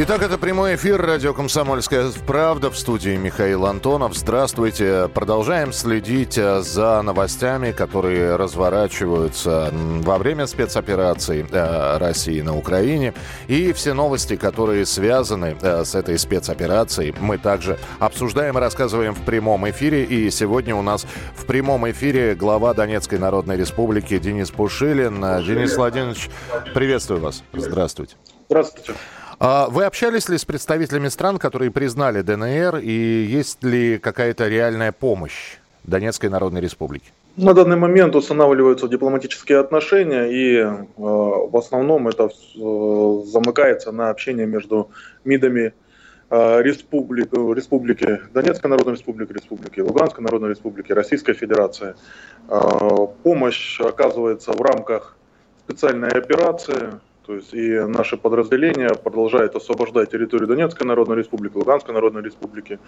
Итак, это прямой эфир радио «Комсомольская правда» в студии Михаил Антонов. Здравствуйте. Продолжаем следить э, за новостями, которые разворачиваются во время спецоперации э, России на Украине. И все новости, которые связаны э, с этой спецоперацией, мы также обсуждаем и рассказываем в прямом эфире. И сегодня у нас в прямом эфире глава Донецкой Народной Республики Денис Пушилин. Денис Владимирович, приветствую вас. Здравствуйте. Здравствуйте. А вы общались ли с представителями стран, которые признали ДНР, и есть ли какая-то реальная помощь Донецкой Народной Республике? На данный момент устанавливаются дипломатические отношения, и э, в основном это э, замыкается на общение между МИДами э, республик, республики, Донецкой Народной Республики, Республики, Луганской Народной Республики, Российской Федерации. Э, помощь оказывается в рамках специальной операции, то есть и наши подразделения продолжают освобождать территорию Донецкой Народной Республики, Луганской Народной Республики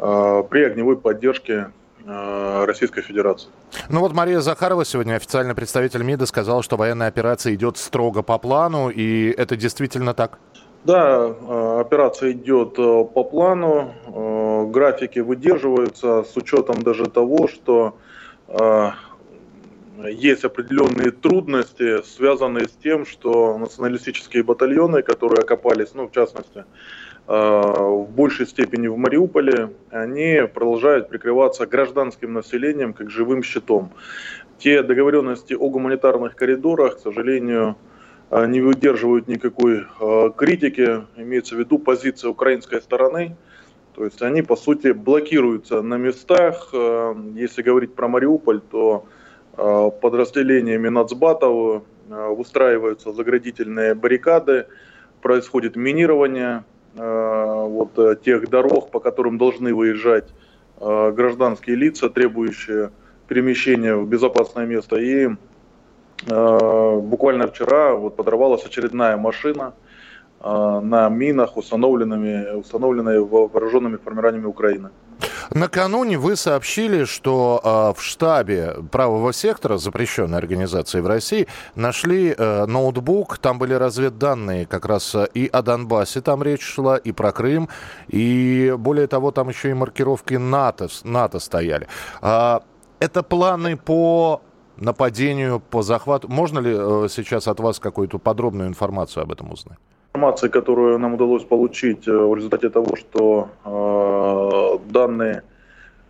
э, при огневой поддержке э, Российской Федерации. Ну вот Мария Захарова сегодня, официальный представитель МИДа, сказала, что военная операция идет строго по плану, и это действительно так? Да, э, операция идет по плану, графики выдерживаются с учетом даже того, что есть определенные трудности, связанные с тем, что националистические батальоны, которые окопались, ну, в частности, э, в большей степени в Мариуполе, они продолжают прикрываться гражданским населением как живым щитом. Те договоренности о гуманитарных коридорах, к сожалению, э, не выдерживают никакой э, критики, имеется в виду позиция украинской стороны, то есть они, по сути, блокируются на местах. Если говорить про Мариуполь, то подразделениями нацбатов э, выстраиваются заградительные баррикады, происходит минирование э, вот тех дорог, по которым должны выезжать гражданские лица, требующие перемещения в безопасное место. И буквально вчера вот подорвалась очередная машина на минах, установленными, установленной вооруженными формированиями Украины. Накануне вы сообщили, что э, в штабе правого сектора, запрещенной организации в России, нашли э, ноутбук, там были разведданные как раз э, и о Донбассе, там речь шла, и про Крым, и более того, там еще и маркировки НАТО, НАТО стояли. А, это планы по нападению, по захвату. Можно ли э, сейчас от вас какую-то подробную информацию об этом узнать? Информация, которую нам удалось получить в результате того, что данные,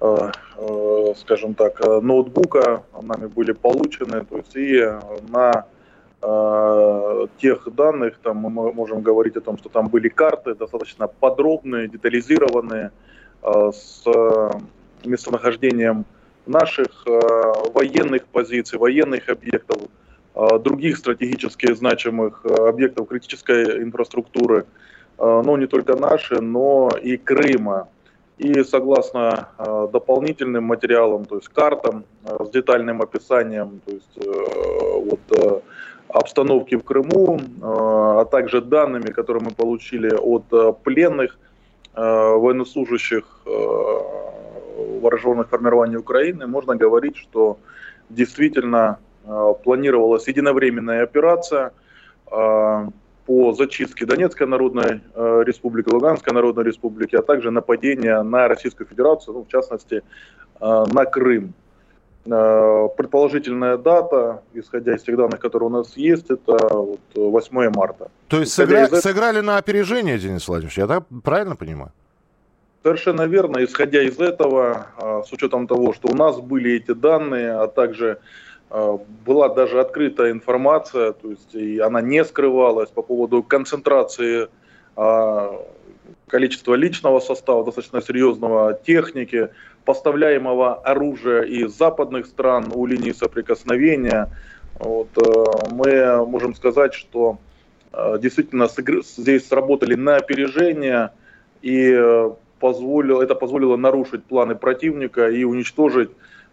э, э, скажем так, э, ноутбука нами были получены, то есть и на тех данных там мы можем говорить о том, что там были карты достаточно подробные, детализированные с местонахождением наших военных позиций, военных объектов, других стратегически значимых объектов критической инфраструктуры, ну не только наши, но и Крыма. И согласно дополнительным материалам, то есть картам с детальным описанием, то есть вот, обстановки в Крыму, а также данными, которые мы получили от пленных военнослужащих вооруженных формирований Украины, можно говорить, что действительно Э, планировалась единовременная операция э, по зачистке Донецкой Народной э, Республики, Луганской Народной Республики, а также нападение на Российскую Федерацию, ну, в частности, на Крым. Предположительная дата, исходя из тех данных, которые у нас есть, это вот 8 марта. То есть сыгра... из... сыграли на опережение, Денис Владимирович, я так правильно понимаю? Совершенно верно. Исходя из этого, с учетом того, что у нас были эти данные, а также была даже открыта информация, то есть и она не скрывалась по поводу концентрации а, количества личного состава, достаточно серьезного техники, поставляемого оружия из западных стран у линии соприкосновения. Вот, э, мы можем сказать, что э, действительно здесь сработали на опережение, и э, позволило, это позволило нарушить планы противника и уничтожить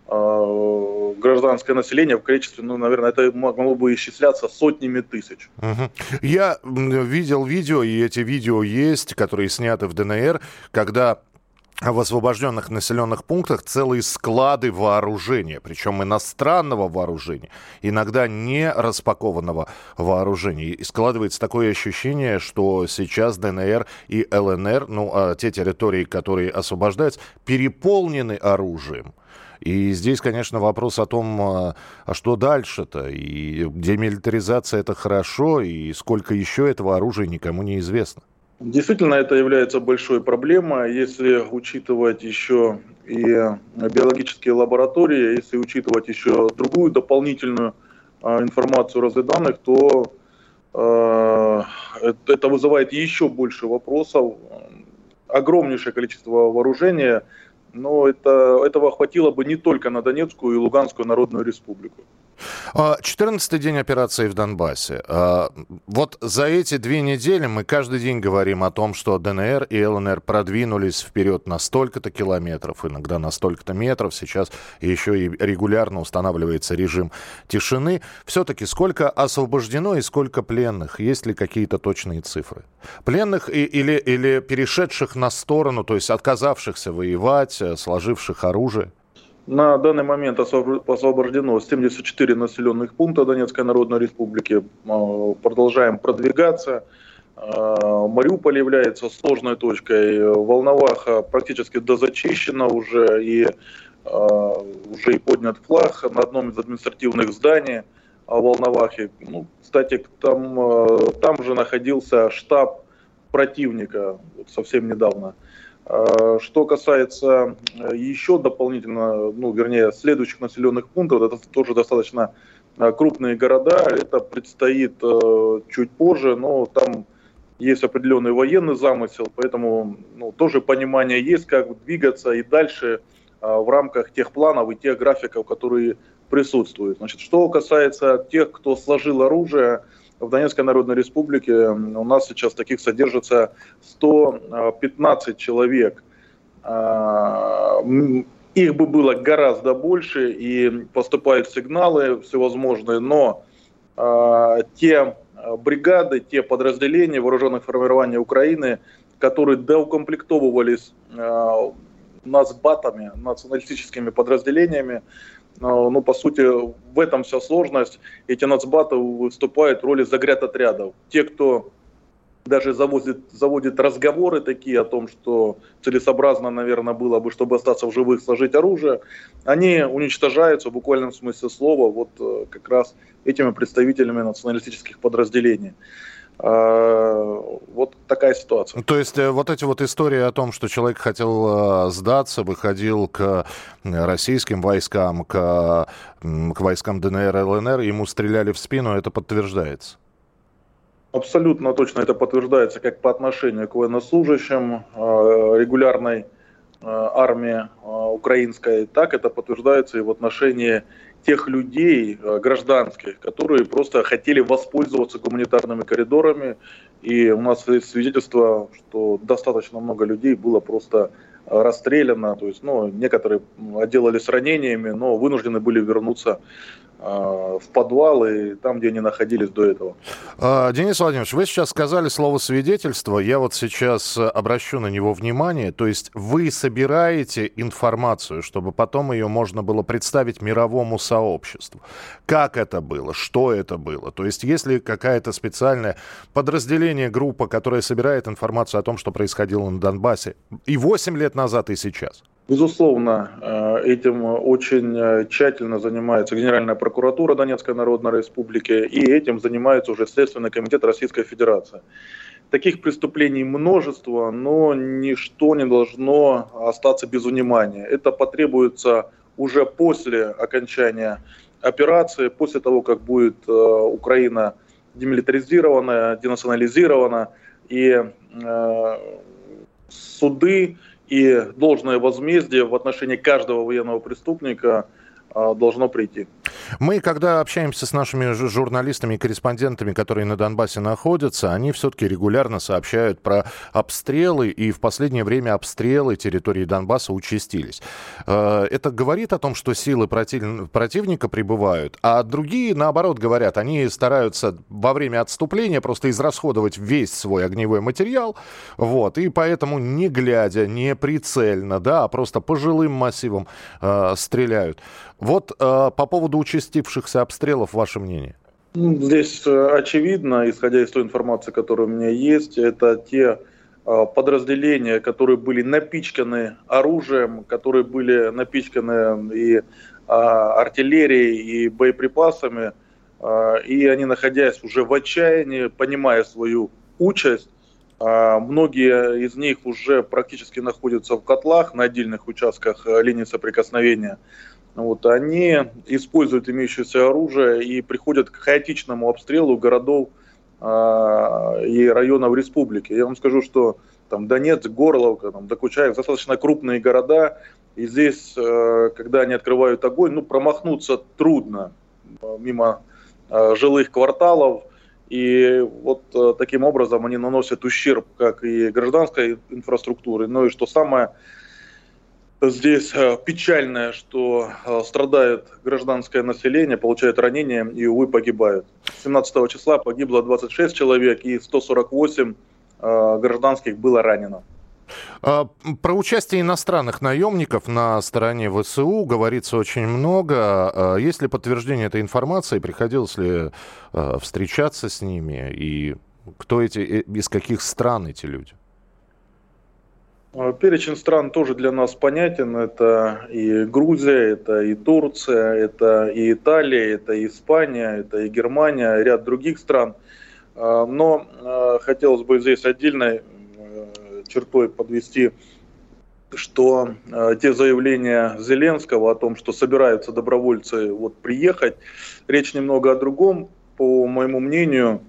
гражданское население в количестве, ну, наверное, это могло бы исчисляться сотнями тысяч. Угу. Я видел видео, и эти видео есть, которые сняты в ДНР, когда в освобожденных населенных пунктах целые склады вооружения, причем иностранного вооружения, иногда не распакованного вооружения. И складывается такое ощущение, что сейчас ДНР и ЛНР, ну, а те территории, которые освобождаются, переполнены оружием. И здесь, конечно, вопрос о том, а, а что дальше-то. И демилитаризация это хорошо, и сколько еще этого оружия никому не известно. Действительно, это является большой проблемой, если учитывать еще и биологические лаборатории, если учитывать еще другую дополнительную а, информацию разведданных, то э, это вызывает еще больше вопросов. Огромнейшее количество вооружения, но это, этого хватило бы не только на Донецкую и Луганскую Народную Республику. 14 день операции в Донбассе. А, вот за эти две недели мы каждый день говорим о том, что ДНР и ЛНР продвинулись вперед на столько-то километров, иногда на столько-то метров. Сейчас еще и регулярно устанавливается режим тишины. Все-таки сколько освобождено и сколько пленных? Есть ли какие-то точные цифры? Пленных и, или, или перешедших на сторону, то есть отказавшихся воевать, э, сложивших оружие? На данный момент освобождено 74 населенных пункта Донецкой Народной Республики. А, продолжаем продвигаться. А, Мариуполь является сложной точкой. Волноваха практически дозачищена уже и а, уже и поднят флаг на одном из административных зданий Волновахи. Ну, кстати, там, там же находился штаб противника совсем недавно. А, что касается э, еще дополнительно, ну, вернее, следующих населенных пунктов, это тоже достаточно э, крупные города, это предстоит э, чуть позже, но там есть определенный военный замысел, поэтому ну, тоже понимание есть, как двигаться и дальше в рамках тех планов и тех графиков, которые присутствуют. Значит, что касается тех, кто сложил оружие, в Донецкой Народной Республике у нас сейчас таких содержится 115 человек. А, их бы было гораздо больше, и поступают сигналы всевозможные, но а, те бригады, те подразделения вооруженных формирований Украины, которые доукомплектовывались а, нацбатами, националистическими подразделениями, ну, по сути, в этом вся сложность. Эти нацбаты выступают в роли загряд-отрядов. Те, кто даже заводит, заводит разговоры такие о том, что целесообразно, наверное, было бы, чтобы остаться в живых, сложить оружие, они уничтожаются в буквальном смысле слова вот э, как раз этими представителями националистических подразделений. А, вот такая ситуация. То есть э, вот эти вот истории о том, что человек хотел э, сдаться, выходил к российским войскам, к, к войскам ДНР, ЛНР, ему стреляли в спину, это подтверждается? Абсолютно точно это подтверждается как по отношению к военнослужащим э, регулярной армии украинской, так это подтверждается и в отношении тех людей э, гражданских, которые просто хотели воспользоваться гуманитарными коридорами. И у нас есть свидетельство, что достаточно много людей было просто расстреляно. То есть, ну, некоторые отделались ранениями, но вынуждены были вернуться в подвалы, там, где они находились до этого. А, Денис Владимирович, вы сейчас сказали слово «свидетельство». Я вот сейчас обращу на него внимание. То есть вы собираете информацию, чтобы потом ее можно было представить мировому сообществу. Как это было? Что это было? То есть есть ли какая-то специальное подразделение, группа, которая собирает информацию о том, что происходило на Донбассе и 8 лет назад, и сейчас? Безусловно, э, этим очень э, тщательно занимается Генеральная прокуратура Донецкой Народной Республики, и этим занимается уже Следственный комитет Российской Федерации. Таких преступлений множество, но ничто не должно остаться без внимания. Это потребуется уже после окончания операции, после того, как будет э, Украина демилитаризирована, денационализирована, и суды и должное возмездие в отношении каждого военного преступника должно прийти. Мы, когда общаемся с нашими журналистами и корреспондентами, которые на Донбассе находятся, они все-таки регулярно сообщают про обстрелы, и в последнее время обстрелы территории Донбасса участились. Э, это говорит о том, что силы против... противника прибывают, а другие, наоборот, говорят, они стараются во время отступления просто израсходовать весь свой огневой материал, вот, и поэтому не глядя, не прицельно, да, а просто по жилым массивам э, стреляют. Вот э, по поводу участившихся обстрелов, ваше мнение? Ну, здесь э, очевидно, исходя из той информации, которая у меня есть, это те э, подразделения, которые были напичканы оружием, которые были напичканы и э, артиллерией, и боеприпасами, э, и они, находясь уже в отчаянии, понимая свою участь, э, Многие из них уже практически находятся в котлах на отдельных участках э, линии соприкосновения. Вот, они используют имеющееся оружие и приходят к хаотичному обстрелу городов э, и районов республики. Я вам скажу, что там Донецк, Горловка, там, Докучаев, достаточно крупные города, и здесь, э, когда они открывают огонь, ну, промахнуться трудно э, мимо э, жилых кварталов, и вот э, таким образом они наносят ущерб как и гражданской инфраструктуре, но и что самое Здесь э, печальное, что э, страдает гражданское население, получает ранения и, увы, погибают. 17 числа погибло 26 человек и 148 э, гражданских было ранено. А, про участие иностранных наемников на стороне ВСУ говорится очень много. А, есть ли подтверждение этой информации? Приходилось ли встречаться с ними? И кто эти, из каких стран эти люди? А, перечень стран тоже для нас понятен. Это и Грузия, это и Турция, это и Италия, это и Испания, это и Германия, ряд других стран. А, но а, хотелось бы здесь отдельной чертой подвести, что те заявления Зеленского о том, что собираются добровольцы вот приехать, речь немного о другом. По моему мнению,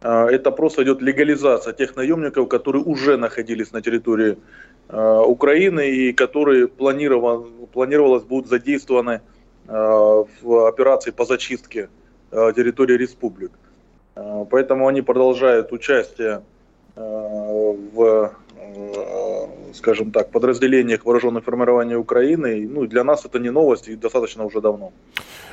это просто идет легализация тех наемников, которые уже находились на территории Э, Украины и которые планировалось будут задействованы э, в операции по зачистке э, территории республик. Поэтому они продолжают участие в, скажем так, подразделениях вооруженных формирований Украины. Ну, для нас это не новость и достаточно уже давно.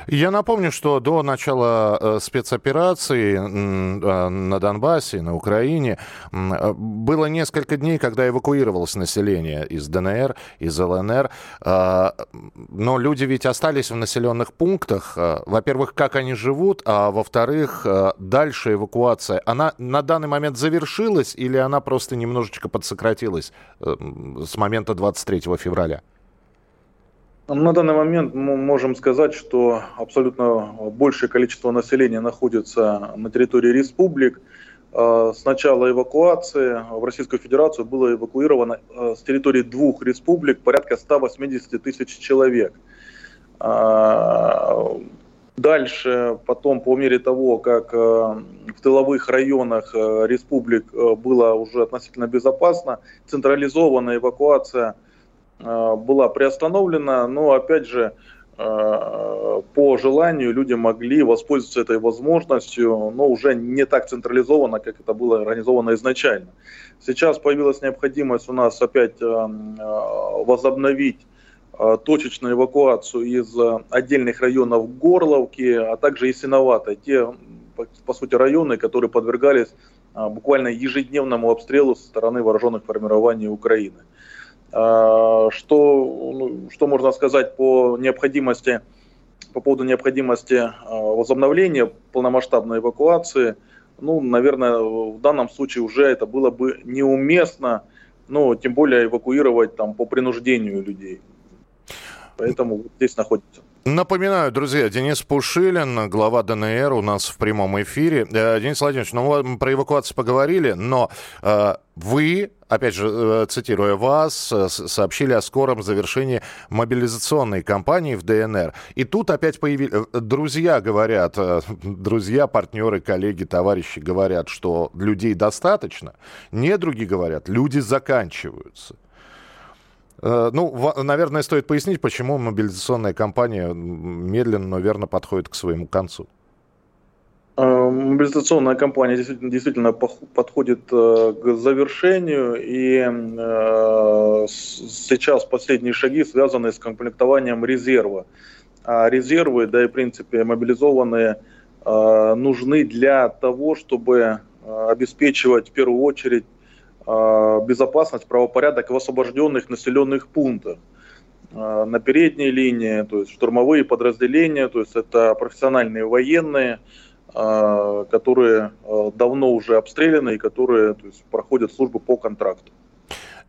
Я напомню, что до начала э, спецоперации э, на Донбассе, на Украине, э, было несколько дней, когда эвакуировалось население из ДНР, из ЛНР. Но люди ведь остались в населенных пунктах. Во-первых, как они живут, а во-вторых, дальше эвакуация, она на данный момент завершилась или она просто немножечко подсократилась с момента 23 февраля? На данный момент мы можем сказать, что абсолютно большее количество населения находится на территории республик. А, с начала эвакуации в Российскую Федерацию было эвакуировано а, с территории двух республик порядка 180 тысяч человек. Дальше, потом, по мере того, как в тыловых районах республик было уже относительно безопасно, централизованная эвакуация – Э, была приостановлена, но опять же э, по желанию люди могли воспользоваться этой возможностью, но уже не так централизованно, как это было организовано изначально. Сейчас появилась необходимость у нас опять э, возобновить точечную эвакуацию из отдельных районов Горловки, а также и Синовата, те, по сути, районы, которые подвергались буквально ежедневному обстрелу со стороны вооруженных формирований Украины. Что, ну, что можно сказать по необходимости, по поводу необходимости возобновления полномасштабной эвакуации? Ну, наверное, в данном случае уже это было бы неуместно, ну, тем более эвакуировать там по принуждению людей. Поэтому здесь находится. Напоминаю, друзья, Денис Пушилин, глава ДНР, у нас в прямом эфире. Э, Денис Владимирович, ну мы про эвакуацию поговорили, но э, вы, опять же, э, цитируя вас, сообщили о скором завершении мобилизационной кампании в ДНР. И тут опять появились... Друзья говорят, друзья, партнеры, коллеги, товарищи говорят, что людей достаточно. Недруги говорят, люди заканчиваются. Э, ну, наверное, стоит пояснить, почему мобилизационная кампания медленно, но верно подходит к своему концу. Э, мобилизационная кампания действительно, действительно подходит э, к завершению, и сейчас последние шаги связаны с комплектованием резерва. А резервы, да и в принципе мобилизованные, нужны для того, чтобы обеспечивать в первую очередь безопасность, правопорядок в освобожденных населенных пунктах а, на передней линии, то есть штурмовые подразделения, то есть это профессиональные военные, а, которые давно уже обстреляны и которые то есть, проходят службу по контракту.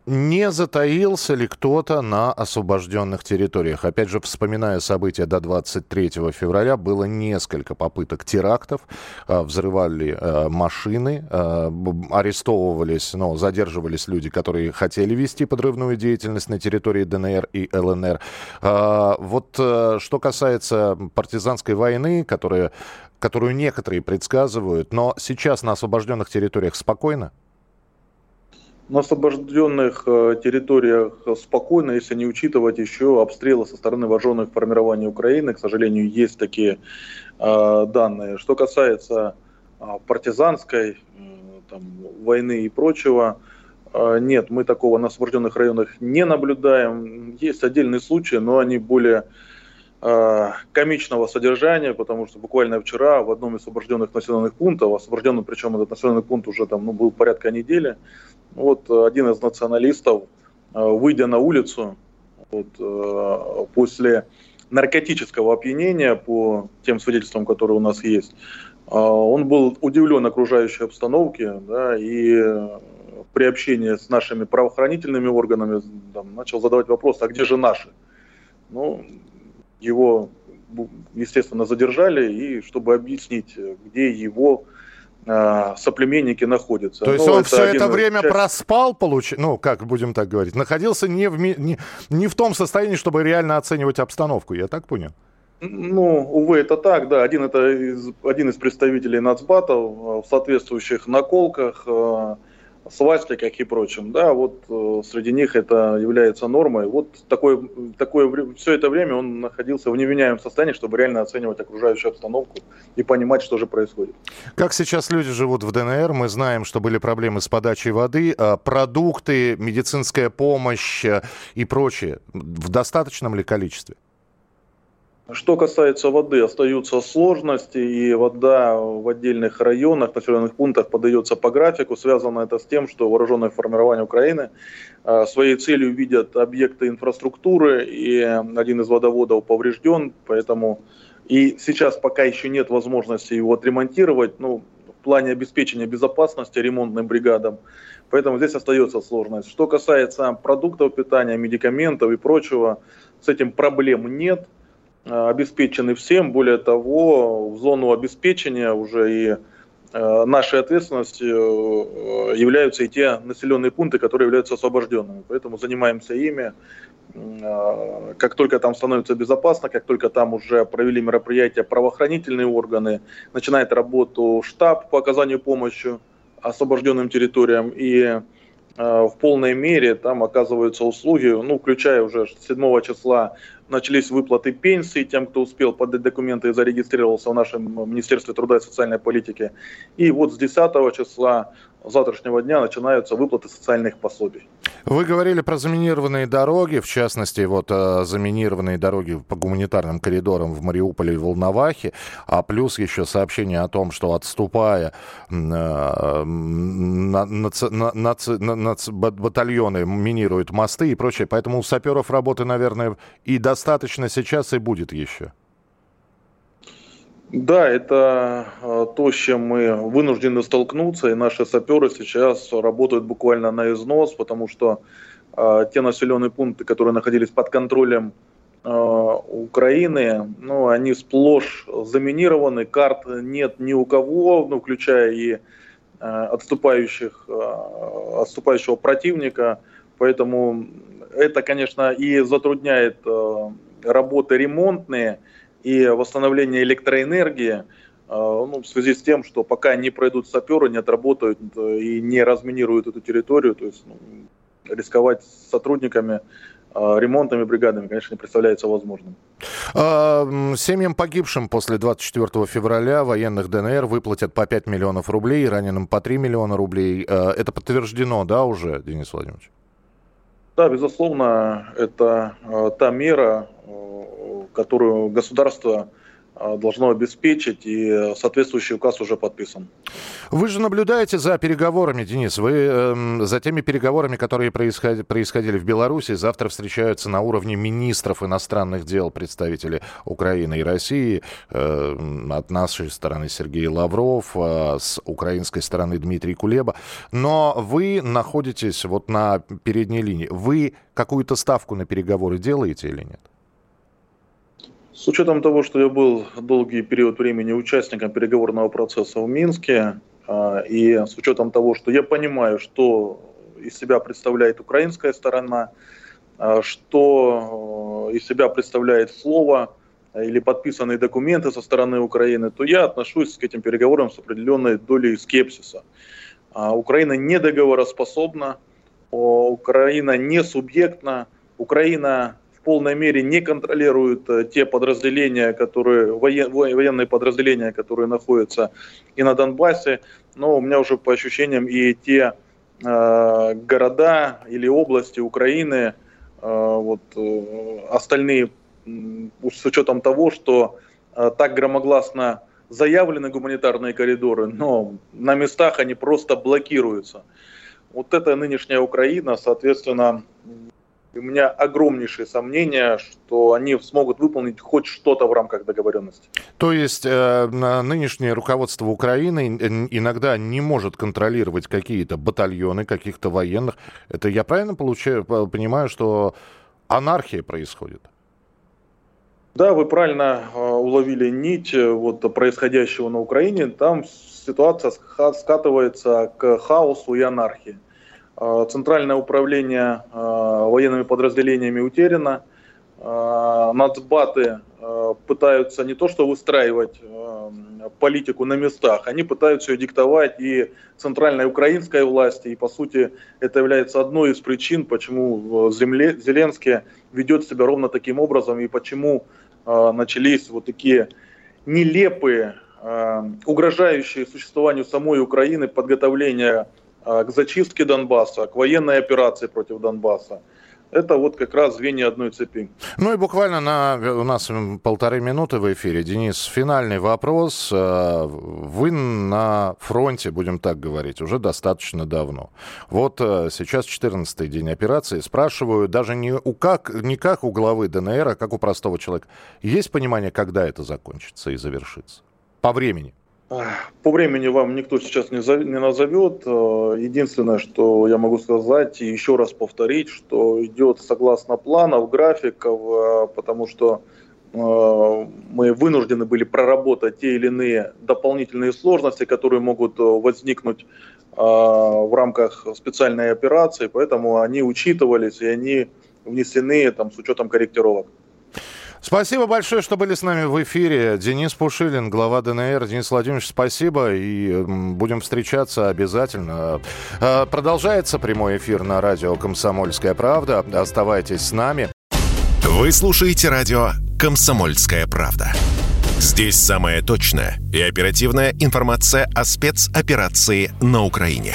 Не затаился ли кто-то на освобожденных территориях? Опять же, вспоминая события до 23 февраля, было несколько попыток терактов, а, взрывали а, машины, а, арестовывались, но задерживались люди, которые хотели вести подрывную деятельность на территории ДНР и ЛНР. Вот э, что касается партизанской войны, которая, которую некоторые предсказывают, но сейчас на освобожденных территориях спокойно? На освобожденных э, территориях спокойно, если не учитывать еще обстрелы со стороны вооруженных формирований Украины. К сожалению, есть такие э, данные. Что касается э, партизанской э, там, войны и прочего, э, нет, мы такого на освобожденных районах не наблюдаем. Есть отдельные случаи, но они более комичного содержания, потому что буквально вчера в одном из освобожденных населенных пунктов, освобожденный причем этот населенный пункт уже там ну, был порядка недели, вот э, один из националистов, э, выйдя на улицу вот, э, после наркотического опьянения, по тем свидетельствам, которые у нас есть, он был удивлен окружающей обстановке, да, и при общении с нашими правоохранительными органами там, начал задавать вопрос, а где же наши? Ну, его, естественно, задержали, и чтобы объяснить, где его э, соплеменники находятся. То есть ну, он это все это время часть... проспал, получ... ну, как будем так говорить, находился не в, не, не в том состоянии, чтобы реально оценивать обстановку, я так понял? Ну, увы, это так, да. Один, это из, один из представителей нацбатов в соответствующих наколках, э, свастиках и прочем, да, вот э, среди них это является нормой. Вот такое, такое, все это время он находился в невменяемом состоянии, чтобы реально оценивать окружающую обстановку и понимать, что же происходит. Как сейчас люди живут в ДНР? Мы знаем, что были проблемы с подачей воды, а продукты, медицинская помощь э, и прочее. В достаточном ли количестве? Что касается воды, остаются сложности, и вода в отдельных районах, населенных пунктах подается по графику. Связано это с тем, что вооруженные формирования Украины э, своей целью видят объекты инфраструктуры, и один из водоводов поврежден, поэтому и сейчас пока еще нет возможности его отремонтировать, ну, в плане обеспечения безопасности ремонтным бригадам. Поэтому здесь остается сложность. Что касается продуктов питания, медикаментов и прочего, с этим проблем нет. Э, обеспечены всем. Более того, в зону обеспечения уже и э, нашей ответственностью э, являются и те населенные пункты, которые являются освобожденными. Поэтому занимаемся ими. Как только там становится безопасно, как только там уже провели мероприятия правоохранительные органы, начинает работу штаб по оказанию помощи освобожденным территориям и в полной мере там оказываются услуги, ну, включая уже 7 числа начались выплаты пенсий тем, кто успел подать документы и зарегистрировался в нашем Министерстве труда и социальной политики. И вот с 10 числа завтрашнего дня начинаются выплаты социальных пособий. Вы говорили про заминированные дороги, в частности, вот э, заминированные дороги по гуманитарным коридорам в Мариуполе и Волновахе, а плюс еще сообщение о том, что отступая батальоны минируют мосты и прочее. Поэтому у саперов работы, наверное, и достаточно сейчас, и будет еще. Да, это э, то, с чем мы вынуждены столкнуться, и наши саперы сейчас работают буквально на износ, потому что э, те населенные пункты, которые находились под контролем э, Украины, ну, они сплошь заминированы, карт нет ни у кого, ну, включая и отступающих, отступающего противника, поэтому это, конечно, и затрудняет работы ремонтные, и восстановление электроэнергии э, ну, в связи с тем, что пока не пройдут саперы, не отработают э, и не разминируют эту территорию, то есть ну, рисковать с сотрудниками ремонтными бригадами, конечно, не представляется возможным. А, семьям погибшим после 24 февраля военных ДНР выплатят по 5 миллионов рублей, раненым по 3 миллиона рублей. Это подтверждено, да, уже, Денис Владимирович? Да, безусловно, это та мера, которую государство а, должно обеспечить, и соответствующий указ уже подписан. Вы же наблюдаете за переговорами, Денис, вы э, за теми переговорами, которые происходили, происходили в Беларуси, завтра встречаются на уровне министров иностранных дел представители Украины и России, э, от нашей стороны Сергей Лавров, э, с украинской стороны Дмитрий Кулеба, но вы находитесь вот на передней линии, вы какую-то ставку на переговоры делаете или нет? С учетом того, что я был долгий период времени участником переговорного процесса в Минске, а, и с учетом того, что я понимаю, что из себя представляет украинская сторона, а, что э, из себя представляет слово или подписанные документы со стороны Украины, то я отношусь к этим переговорам с определенной долей скепсиса. А, Украина не договороспособна, Украина не субъектна, Украина полной мере не контролируют э, те подразделения, которые, военные подразделения, которые находятся и на Донбассе, но у меня уже по ощущениям и те э, города или области Украины, э, вот э, остальные, с учетом того, что э, так громогласно заявлены гуманитарные коридоры, но на местах они просто блокируются. Вот это нынешняя Украина, соответственно, у меня огромнейшие сомнения, что они смогут выполнить хоть что-то в рамках договоренности. То есть э, нынешнее руководство Украины иногда не может контролировать какие-то батальоны, каких-то военных. Это я правильно получаю, понимаю, что анархия происходит? Да, вы правильно э, уловили нить э, вот, происходящего на Украине. Там ситуация скатывается к хаосу и анархии. Э, центральное управление э, военными подразделениями утеряно. Э, нацбаты пытаются не то что выстраивать политику на местах, они пытаются ее диктовать и центральной украинской власти. И по сути это является одной из причин, почему Зеленский ведет себя ровно таким образом и почему начались вот такие нелепые, угрожающие существованию самой Украины подготовления а, к зачистке Донбасса, к военной операции против Донбасса. Это вот как раз звенья одной цепи. Ну и буквально на, у нас полторы минуты в эфире. Денис, финальный вопрос. А, вы на фронте, будем так говорить, уже достаточно давно. Вот а, сейчас 14-й день операции. Спрашиваю даже не, у как, не как у главы ДНР, а как у простого человека. Есть понимание, когда это закончится и завершится? По времени. По времени вам никто сейчас не, назовет. Э, единственное, что я могу сказать и еще раз повторить, что идет согласно планов, графиков, э, потому что э, мы вынуждены были проработать те или иные дополнительные сложности, которые могут возникнуть в рамках специальной операции, поэтому они учитывались и они внесены там, с учетом корректировок. Спасибо большое, что были с нами в эфире. Денис Пушилин, глава ДНР. Денис Владимирович, спасибо. И будем встречаться обязательно. А, продолжается прямой эфир на радио «Комсомольская правда». Оставайтесь с нами. Вы слушаете радио «Комсомольская правда». Здесь самая точная и оперативная информация о спецоперации на Украине.